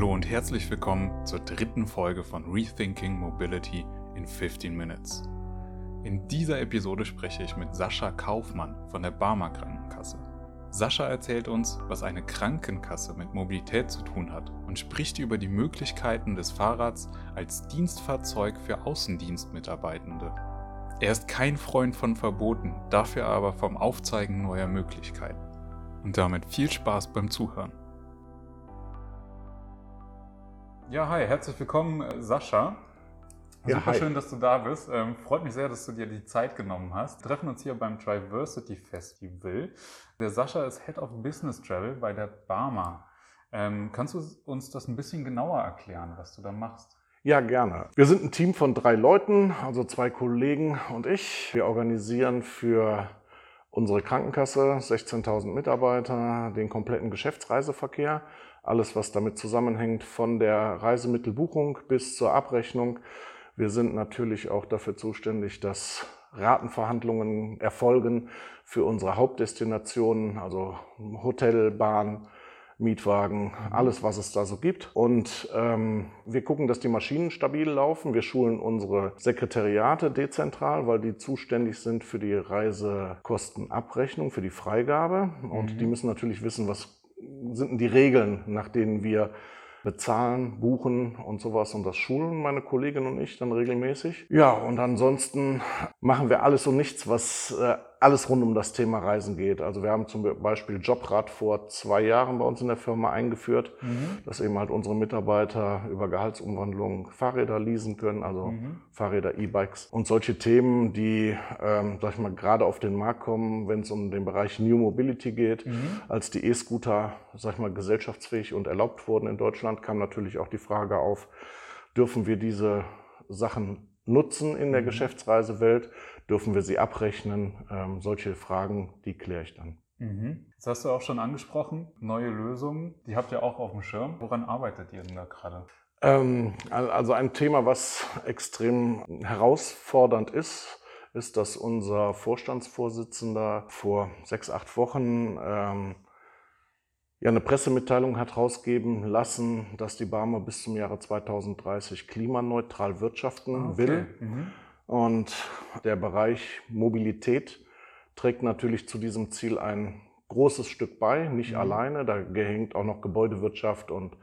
Hallo und herzlich willkommen zur dritten Folge von Rethinking Mobility in 15 Minutes. In dieser Episode spreche ich mit Sascha Kaufmann von der Barmer Krankenkasse. Sascha erzählt uns, was eine Krankenkasse mit Mobilität zu tun hat und spricht über die Möglichkeiten des Fahrrads als Dienstfahrzeug für Außendienstmitarbeitende. Er ist kein Freund von Verboten, dafür aber vom Aufzeigen neuer Möglichkeiten. Und damit viel Spaß beim Zuhören. Ja, hi, herzlich willkommen, äh, Sascha. Ja, Super hi. schön, dass du da bist. Ähm, freut mich sehr, dass du dir die Zeit genommen hast. Wir treffen uns hier beim Diversity Festival. Der Sascha ist Head of Business Travel bei der Barmer. Ähm, kannst du uns das ein bisschen genauer erklären, was du da machst? Ja, gerne. Wir sind ein Team von drei Leuten, also zwei Kollegen und ich. Wir organisieren für unsere Krankenkasse, 16.000 Mitarbeiter, den kompletten Geschäftsreiseverkehr. Alles, was damit zusammenhängt, von der Reisemittelbuchung bis zur Abrechnung. Wir sind natürlich auch dafür zuständig, dass Ratenverhandlungen erfolgen für unsere Hauptdestinationen, also Hotel, Bahn, Mietwagen, alles, was es da so gibt. Und ähm, wir gucken, dass die Maschinen stabil laufen. Wir schulen unsere Sekretariate dezentral, weil die zuständig sind für die Reisekostenabrechnung, für die Freigabe. Und Mhm. die müssen natürlich wissen, was sind die Regeln, nach denen wir bezahlen, buchen und sowas. Und das schulen meine Kollegin und ich dann regelmäßig. Ja, und ansonsten machen wir alles und nichts, was äh, alles rund um das Thema Reisen geht. Also wir haben zum Beispiel Jobrad vor zwei Jahren bei uns in der Firma eingeführt, dass eben halt unsere Mitarbeiter über Gehaltsumwandlung Fahrräder leasen können, also Mhm. Fahrräder, E-Bikes und solche Themen, die, ähm, sag ich mal, gerade auf den Markt kommen, wenn es um den Bereich New Mobility geht. Mhm. Als die E-Scooter, sag ich mal, gesellschaftsfähig und erlaubt wurden in Deutschland, kam natürlich auch die Frage auf, dürfen wir diese Sachen nutzen in der Mhm. Geschäftsreisewelt? Dürfen wir sie abrechnen? Ähm, solche Fragen, die kläre ich dann. Mhm. Das hast du auch schon angesprochen. Neue Lösungen, die habt ihr auch auf dem Schirm. Woran arbeitet ihr denn da gerade? Ähm, al- also ein Thema, was extrem herausfordernd ist, ist, dass unser Vorstandsvorsitzender vor sechs, acht Wochen ähm, ja eine Pressemitteilung hat rausgeben lassen, dass die Barmer bis zum Jahre 2030 klimaneutral wirtschaften will. Mhm. Und der Bereich Mobilität trägt natürlich zu diesem Ziel ein großes Stück bei, nicht Mhm. alleine. Da gehängt auch noch Gebäudewirtschaft und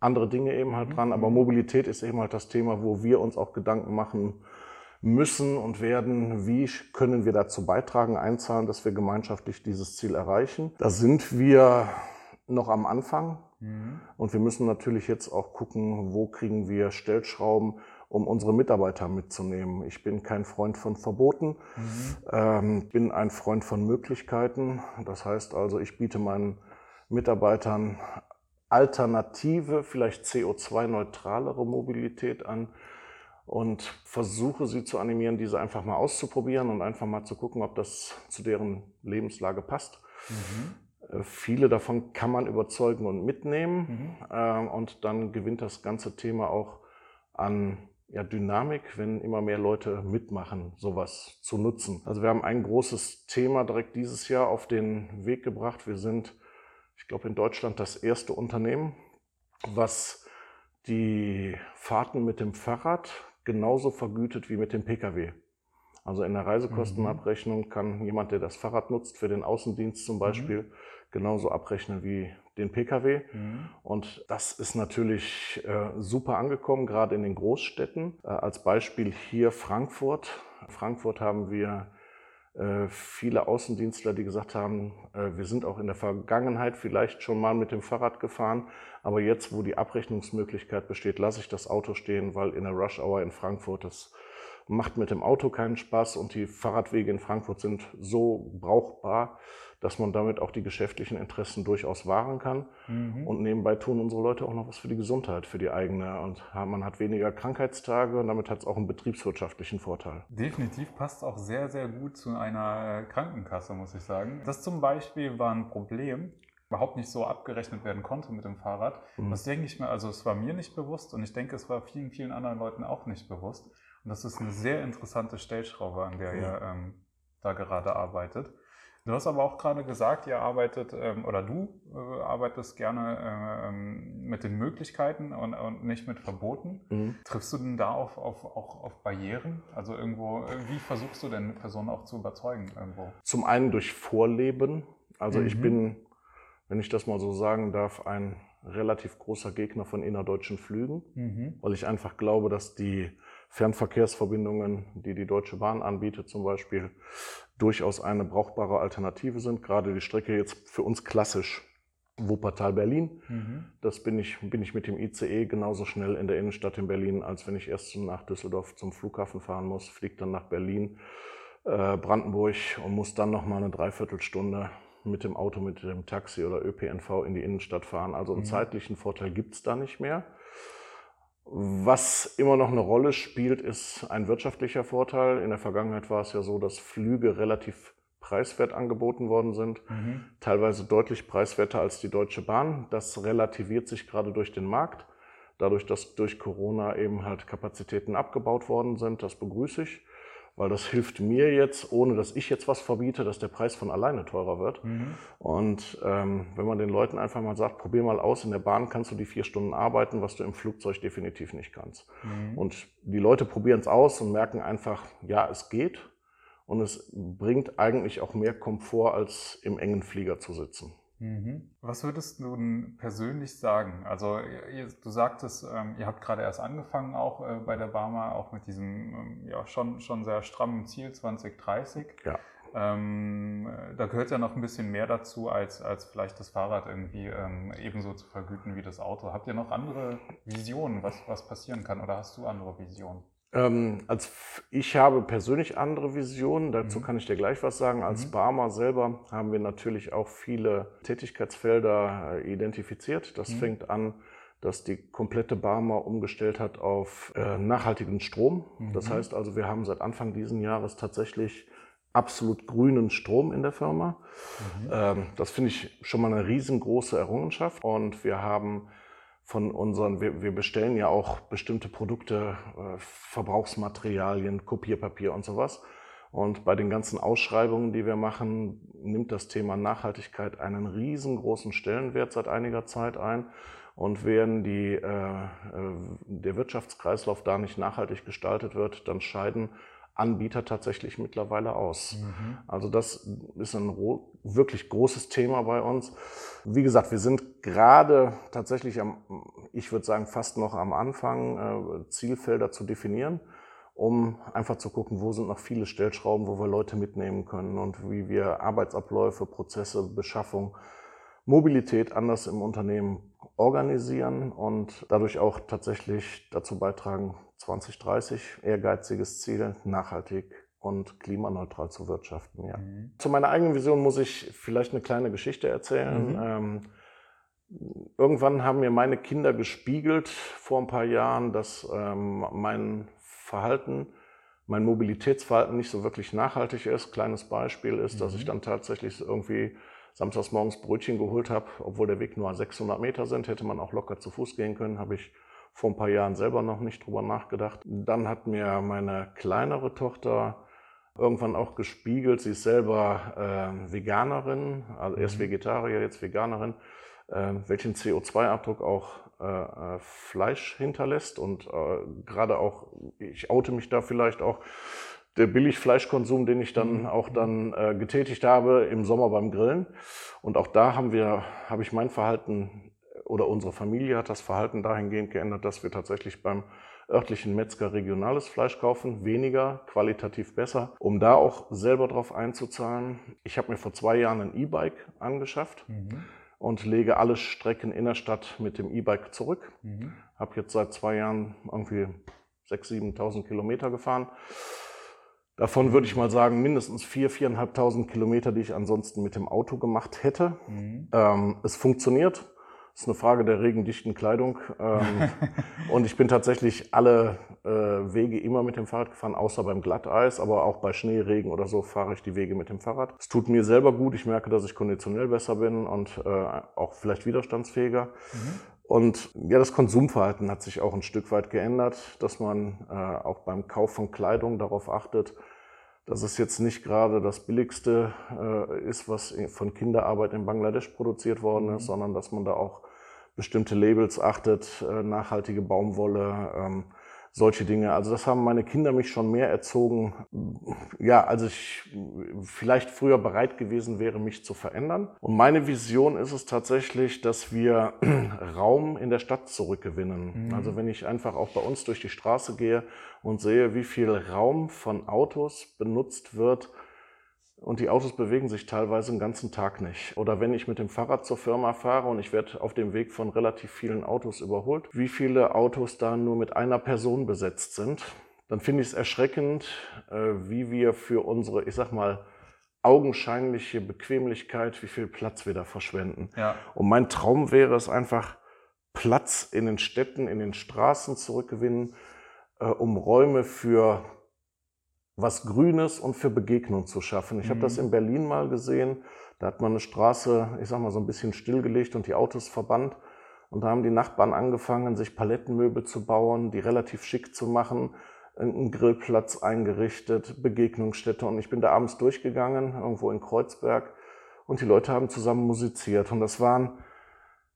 andere Dinge eben halt Mhm. dran. Aber Mobilität ist eben halt das Thema, wo wir uns auch Gedanken machen müssen und werden, wie können wir dazu beitragen, einzahlen, dass wir gemeinschaftlich dieses Ziel erreichen. Da sind wir noch am Anfang. Mhm. Und wir müssen natürlich jetzt auch gucken, wo kriegen wir Stellschrauben, um unsere Mitarbeiter mitzunehmen. Ich bin kein Freund von Verboten, Mhm. ähm, bin ein Freund von Möglichkeiten. Das heißt also, ich biete meinen Mitarbeitern alternative, vielleicht CO2-neutralere Mobilität an und versuche sie zu animieren, diese einfach mal auszuprobieren und einfach mal zu gucken, ob das zu deren Lebenslage passt. Mhm. Äh, Viele davon kann man überzeugen und mitnehmen. Mhm. Ähm, Und dann gewinnt das ganze Thema auch an ja, Dynamik, wenn immer mehr Leute mitmachen, sowas zu nutzen. Also wir haben ein großes Thema direkt dieses Jahr auf den Weg gebracht. Wir sind, ich glaube, in Deutschland das erste Unternehmen, was die Fahrten mit dem Fahrrad genauso vergütet wie mit dem Pkw. Also in der Reisekostenabrechnung kann jemand, der das Fahrrad nutzt, für den Außendienst zum Beispiel, genauso abrechnen wie den Pkw. Mhm. Und das ist natürlich äh, super angekommen, gerade in den Großstädten. Äh, als Beispiel hier Frankfurt. In Frankfurt haben wir äh, viele Außendienstler, die gesagt haben, äh, wir sind auch in der Vergangenheit vielleicht schon mal mit dem Fahrrad gefahren, aber jetzt, wo die Abrechnungsmöglichkeit besteht, lasse ich das Auto stehen, weil in der Rush Hour in Frankfurt das macht mit dem Auto keinen Spaß und die Fahrradwege in Frankfurt sind so brauchbar, dass man damit auch die geschäftlichen Interessen durchaus wahren kann. Mhm. Und nebenbei tun unsere Leute auch noch was für die Gesundheit, für die eigene. Und man hat weniger Krankheitstage und damit hat es auch einen betriebswirtschaftlichen Vorteil. Definitiv passt auch sehr, sehr gut zu einer äh, Krankenkasse, muss ich sagen. Das zum Beispiel war ein Problem, überhaupt nicht so abgerechnet werden konnte mit dem Fahrrad. Mhm. Das denke ich mir, also es war mir nicht bewusst und ich denke, es war vielen, vielen anderen Leuten auch nicht bewusst. Und das ist eine sehr interessante Stellschraube, an der ihr ähm, da gerade arbeitet. Du hast aber auch gerade gesagt, ihr arbeitet ähm, oder du äh, arbeitest gerne äh, ähm, mit den Möglichkeiten und, und nicht mit Verboten. Mhm. Triffst du denn da auf, auf, auch auf Barrieren? Also irgendwo, äh, wie versuchst du denn Personen auch zu überzeugen irgendwo? Zum einen durch Vorleben. Also mhm. ich bin, wenn ich das mal so sagen darf, ein relativ großer Gegner von innerdeutschen Flügen, mhm. weil ich einfach glaube, dass die Fernverkehrsverbindungen, die die Deutsche Bahn anbietet zum Beispiel, durchaus eine brauchbare Alternative sind. Gerade die Strecke jetzt für uns klassisch Wuppertal-Berlin. Mhm. Das bin ich, bin ich mit dem ICE genauso schnell in der Innenstadt in Berlin, als wenn ich erst nach Düsseldorf zum Flughafen fahren muss, fliege dann nach Berlin, äh, Brandenburg und muss dann noch mal eine Dreiviertelstunde mit dem Auto, mit dem Taxi oder ÖPNV in die Innenstadt fahren. Also einen mhm. zeitlichen Vorteil gibt es da nicht mehr. Was immer noch eine Rolle spielt, ist ein wirtschaftlicher Vorteil. In der Vergangenheit war es ja so, dass Flüge relativ preiswert angeboten worden sind, mhm. teilweise deutlich preiswerter als die Deutsche Bahn. Das relativiert sich gerade durch den Markt. Dadurch, dass durch Corona eben halt Kapazitäten abgebaut worden sind, das begrüße ich weil das hilft mir jetzt, ohne dass ich jetzt was verbiete, dass der Preis von alleine teurer wird. Mhm. Und ähm, wenn man den Leuten einfach mal sagt, probier mal aus, in der Bahn kannst du die vier Stunden arbeiten, was du im Flugzeug definitiv nicht kannst. Mhm. Und die Leute probieren es aus und merken einfach, ja, es geht. Und es bringt eigentlich auch mehr Komfort, als im engen Flieger zu sitzen. Mhm. Was würdest du denn persönlich sagen? Also ihr, du sagtest, ähm, ihr habt gerade erst angefangen auch äh, bei der Barmer, auch mit diesem ähm, ja, schon, schon sehr strammen Ziel 2030. Ja. Ähm, da gehört ja noch ein bisschen mehr dazu, als, als vielleicht das Fahrrad irgendwie ähm, ebenso zu vergüten wie das Auto. Habt ihr noch andere Visionen, was, was passieren kann oder hast du andere Visionen? Ähm, als ich habe persönlich andere Visionen, dazu mhm. kann ich dir gleich was sagen. Als mhm. Barmer selber haben wir natürlich auch viele Tätigkeitsfelder äh, identifiziert. Das mhm. fängt an, dass die komplette Barmer umgestellt hat auf äh, nachhaltigen Strom. Das mhm. heißt also, wir haben seit Anfang dieses Jahres tatsächlich absolut grünen Strom in der Firma. Mhm. Ähm, das finde ich schon mal eine riesengroße Errungenschaft. Und wir haben von unseren, wir, wir bestellen ja auch bestimmte Produkte, äh, Verbrauchsmaterialien, Kopierpapier und sowas. Und bei den ganzen Ausschreibungen, die wir machen, nimmt das Thema Nachhaltigkeit einen riesengroßen Stellenwert seit einiger Zeit ein. Und wenn die, äh, äh der Wirtschaftskreislauf da nicht nachhaltig gestaltet wird, dann scheiden Anbieter tatsächlich mittlerweile aus. Mhm. Also das ist ein wirklich großes Thema bei uns. Wie gesagt, wir sind gerade tatsächlich am, ich würde sagen, fast noch am Anfang, äh, Zielfelder zu definieren, um einfach zu gucken, wo sind noch viele Stellschrauben, wo wir Leute mitnehmen können und wie wir Arbeitsabläufe, Prozesse, Beschaffung, Mobilität anders im Unternehmen organisieren und dadurch auch tatsächlich dazu beitragen, 2030 ehrgeiziges Ziel, nachhaltig und klimaneutral zu wirtschaften. Ja. Mhm. Zu meiner eigenen Vision muss ich vielleicht eine kleine Geschichte erzählen. Mhm. Ähm, irgendwann haben mir meine Kinder gespiegelt vor ein paar Jahren, dass ähm, mein Verhalten, mein Mobilitätsverhalten nicht so wirklich nachhaltig ist. Kleines Beispiel ist, mhm. dass ich mhm. dann tatsächlich irgendwie samstags morgens Brötchen geholt habe, obwohl der Weg nur 600 Meter sind, hätte man auch locker zu Fuß gehen können, habe ich vor ein paar Jahren selber noch nicht drüber nachgedacht. Dann hat mir meine kleinere Tochter irgendwann auch gespiegelt, sie ist selber äh, Veganerin, also erst mhm. Vegetarier, jetzt Veganerin, äh, welchen CO2-Abdruck auch äh, äh, Fleisch hinterlässt und äh, gerade auch, ich oute mich da vielleicht auch, der Billigfleischkonsum, den ich dann mhm. auch dann äh, getätigt habe im Sommer beim Grillen. Und auch da haben wir, habe ich mein Verhalten oder unsere Familie hat das Verhalten dahingehend geändert, dass wir tatsächlich beim örtlichen Metzger regionales Fleisch kaufen, weniger, qualitativ besser, um da auch selber drauf einzuzahlen. Ich habe mir vor zwei Jahren ein E-Bike angeschafft mhm. und lege alle Strecken in der Stadt mit dem E-Bike zurück. Mhm. Habe jetzt seit zwei Jahren irgendwie 6.000, 7.000 Kilometer gefahren. Davon würde ich mal sagen, mindestens 4.000, 4.500 Kilometer, die ich ansonsten mit dem Auto gemacht hätte. Mhm. Ähm, es funktioniert. Das ist eine Frage der regendichten Kleidung. Ähm, und ich bin tatsächlich alle äh, Wege immer mit dem Fahrrad gefahren, außer beim Glatteis, aber auch bei Schnee, Regen oder so fahre ich die Wege mit dem Fahrrad. Es tut mir selber gut. Ich merke, dass ich konditionell besser bin und äh, auch vielleicht widerstandsfähiger. Mhm. Und ja, das Konsumverhalten hat sich auch ein Stück weit geändert, dass man äh, auch beim Kauf von Kleidung darauf achtet, dass es jetzt nicht gerade das Billigste äh, ist, was von Kinderarbeit in Bangladesch produziert worden ist, mhm. sondern dass man da auch bestimmte Labels achtet, äh, nachhaltige Baumwolle, ähm, solche Dinge. Also das haben meine Kinder mich schon mehr erzogen, ja, als ich vielleicht früher bereit gewesen wäre, mich zu verändern. Und meine Vision ist es tatsächlich, dass wir Raum in der Stadt zurückgewinnen. Mhm. Also wenn ich einfach auch bei uns durch die Straße gehe und sehe, wie viel Raum von Autos benutzt wird, und die Autos bewegen sich teilweise den ganzen Tag nicht. Oder wenn ich mit dem Fahrrad zur Firma fahre und ich werde auf dem Weg von relativ vielen Autos überholt, wie viele Autos da nur mit einer Person besetzt sind, dann finde ich es erschreckend, äh, wie wir für unsere, ich sag mal, augenscheinliche Bequemlichkeit, wie viel Platz wir da verschwenden. Ja. Und mein Traum wäre es einfach, Platz in den Städten, in den Straßen zurückgewinnen, äh, um Räume für was Grünes und für Begegnung zu schaffen. Ich mhm. habe das in Berlin mal gesehen. Da hat man eine Straße, ich sag mal, so ein bisschen stillgelegt und die Autos verbannt. Und da haben die Nachbarn angefangen, sich Palettenmöbel zu bauen, die relativ schick zu machen, einen Grillplatz eingerichtet, Begegnungsstätte. Und ich bin da abends durchgegangen, irgendwo in Kreuzberg. Und die Leute haben zusammen musiziert. Und das waren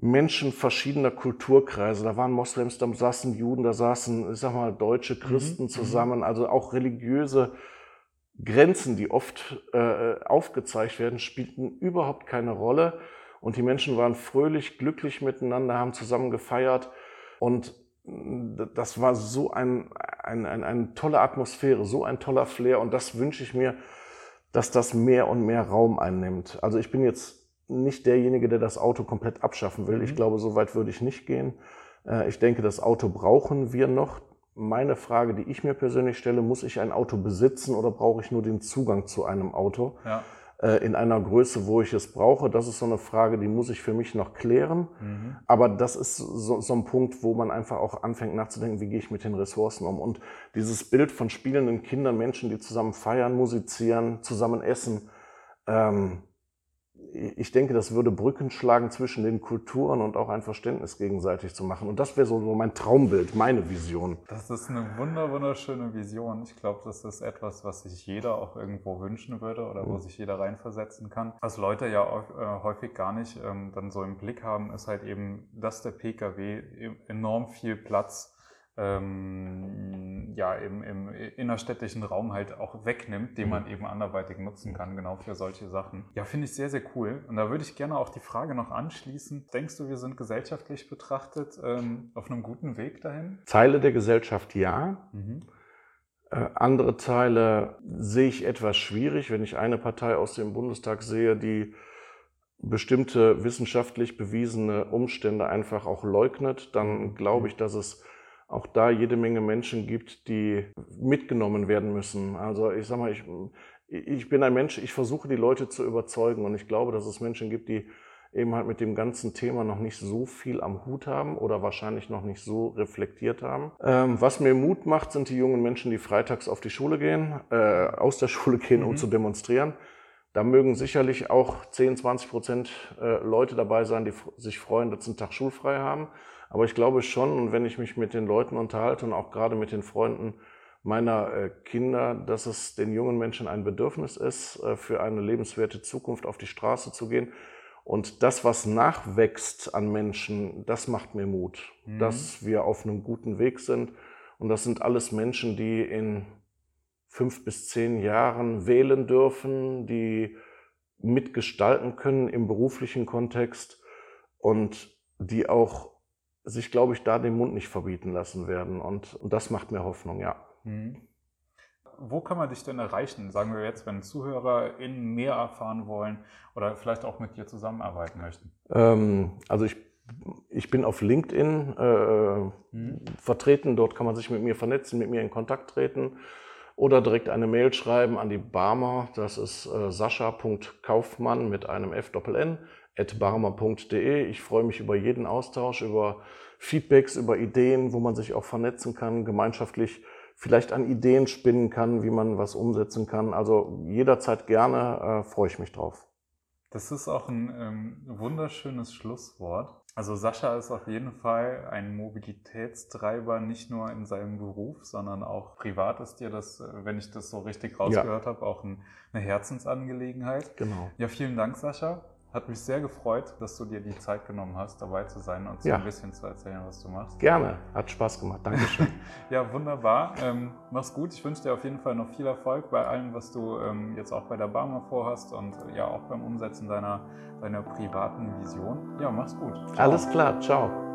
Menschen verschiedener Kulturkreise. Da waren Moslems, da saßen Juden, da saßen, ich sag mal, deutsche mhm, Christen mhm. zusammen. Also auch religiöse Grenzen, die oft äh, aufgezeigt werden, spielten überhaupt keine Rolle. Und die Menschen waren fröhlich, glücklich miteinander, haben zusammen gefeiert. Und das war so ein, ein, ein, eine tolle Atmosphäre, so ein toller Flair. Und das wünsche ich mir, dass das mehr und mehr Raum einnimmt. Also ich bin jetzt nicht derjenige, der das Auto komplett abschaffen will. Ich mhm. glaube, so weit würde ich nicht gehen. Äh, ich denke, das Auto brauchen wir noch. Meine Frage, die ich mir persönlich stelle, muss ich ein Auto besitzen oder brauche ich nur den Zugang zu einem Auto? Ja. Äh, in einer Größe, wo ich es brauche, das ist so eine Frage, die muss ich für mich noch klären. Mhm. Aber das ist so, so, ein Punkt, wo man einfach auch anfängt nachzudenken, wie gehe ich mit den Ressourcen um. Und dieses Bild von spielenden Kindern, Menschen, die zusammen feiern, musizieren, zusammen essen, ähm, ich denke, das würde Brücken schlagen zwischen den Kulturen und auch ein Verständnis gegenseitig zu machen. Und das wäre so, mein Traumbild, meine Vision. Das ist eine wunder, wunderschöne Vision. Ich glaube, das ist etwas, was sich jeder auch irgendwo wünschen würde oder wo mhm. sich jeder reinversetzen kann. Was Leute ja auch, äh, häufig gar nicht ähm, dann so im Blick haben, ist halt eben, dass der Pkw enorm viel Platz ähm, ja, im, im innerstädtischen Raum halt auch wegnimmt, den man mhm. eben anderweitig nutzen kann, genau für solche Sachen. Ja, finde ich sehr, sehr cool. Und da würde ich gerne auch die Frage noch anschließen. Denkst du, wir sind gesellschaftlich betrachtet ähm, auf einem guten Weg dahin? Teile der Gesellschaft ja. Mhm. Äh, andere Teile sehe ich etwas schwierig, wenn ich eine Partei aus dem Bundestag sehe, die bestimmte wissenschaftlich bewiesene Umstände einfach auch leugnet, dann mhm. glaube ich, dass es auch da jede Menge Menschen gibt, die mitgenommen werden müssen. Also ich sage mal, ich, ich bin ein Mensch, ich versuche die Leute zu überzeugen und ich glaube, dass es Menschen gibt, die eben halt mit dem ganzen Thema noch nicht so viel am Hut haben oder wahrscheinlich noch nicht so reflektiert haben. Ähm, was mir Mut macht, sind die jungen Menschen, die freitags auf die Schule gehen, äh, aus der Schule gehen, um mhm. zu demonstrieren. Da mögen sicherlich auch 10, 20 Prozent äh, Leute dabei sein, die sich freuen, dass sie einen Tag schulfrei haben. Aber ich glaube schon, und wenn ich mich mit den Leuten unterhalte und auch gerade mit den Freunden meiner äh, Kinder, dass es den jungen Menschen ein Bedürfnis ist, äh, für eine lebenswerte Zukunft auf die Straße zu gehen. Und das, was nachwächst an Menschen, das macht mir Mut, mhm. dass wir auf einem guten Weg sind. Und das sind alles Menschen, die in fünf bis zehn Jahren wählen dürfen, die mitgestalten können im beruflichen Kontext und die auch sich, glaube ich, da den Mund nicht verbieten lassen werden. Und, und das macht mir Hoffnung, ja. Mhm. Wo kann man dich denn erreichen? Sagen wir jetzt, wenn ZuhörerInnen mehr erfahren wollen oder vielleicht auch mit dir zusammenarbeiten möchten? Ähm, also ich, ich bin auf LinkedIn äh, mhm. vertreten. Dort kann man sich mit mir vernetzen, mit mir in Kontakt treten oder direkt eine Mail schreiben an die Barmer. Das ist äh, sascha.kaufmann mit einem F-Doppel-N barmer.de. Ich freue mich über jeden Austausch, über Feedbacks, über Ideen, wo man sich auch vernetzen kann, gemeinschaftlich vielleicht an Ideen spinnen kann, wie man was umsetzen kann. Also jederzeit gerne, äh, freue ich mich drauf. Das ist auch ein ähm, wunderschönes Schlusswort. Also Sascha ist auf jeden Fall ein Mobilitätstreiber, nicht nur in seinem Beruf, sondern auch privat ist dir das, äh, wenn ich das so richtig rausgehört ja. habe, auch ein, eine Herzensangelegenheit. Genau. Ja, vielen Dank, Sascha. Hat mich sehr gefreut, dass du dir die Zeit genommen hast, dabei zu sein und so ja. ein bisschen zu erzählen, was du machst. Gerne, hat Spaß gemacht. Dankeschön. ja, wunderbar. Ähm, mach's gut. Ich wünsche dir auf jeden Fall noch viel Erfolg bei allem, was du ähm, jetzt auch bei der Barmer vorhast und ja auch beim Umsetzen deiner, deiner privaten Vision. Ja, mach's gut. Ciao. Alles klar, ciao.